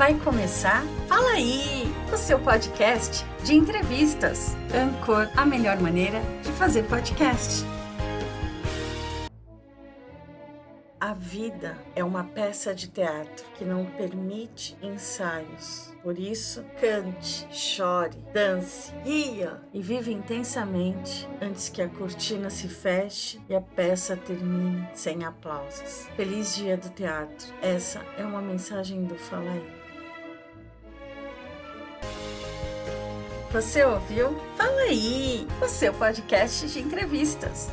Vai começar Fala aí, o seu podcast de entrevistas. Ancor, a melhor maneira de fazer podcast. A vida é uma peça de teatro que não permite ensaios. Por isso, cante, chore, dance, ria e viva intensamente antes que a cortina se feche e a peça termine sem aplausos. Feliz Dia do Teatro. Essa é uma mensagem do Fala aí. Você ouviu? Fala aí, o seu podcast de entrevistas.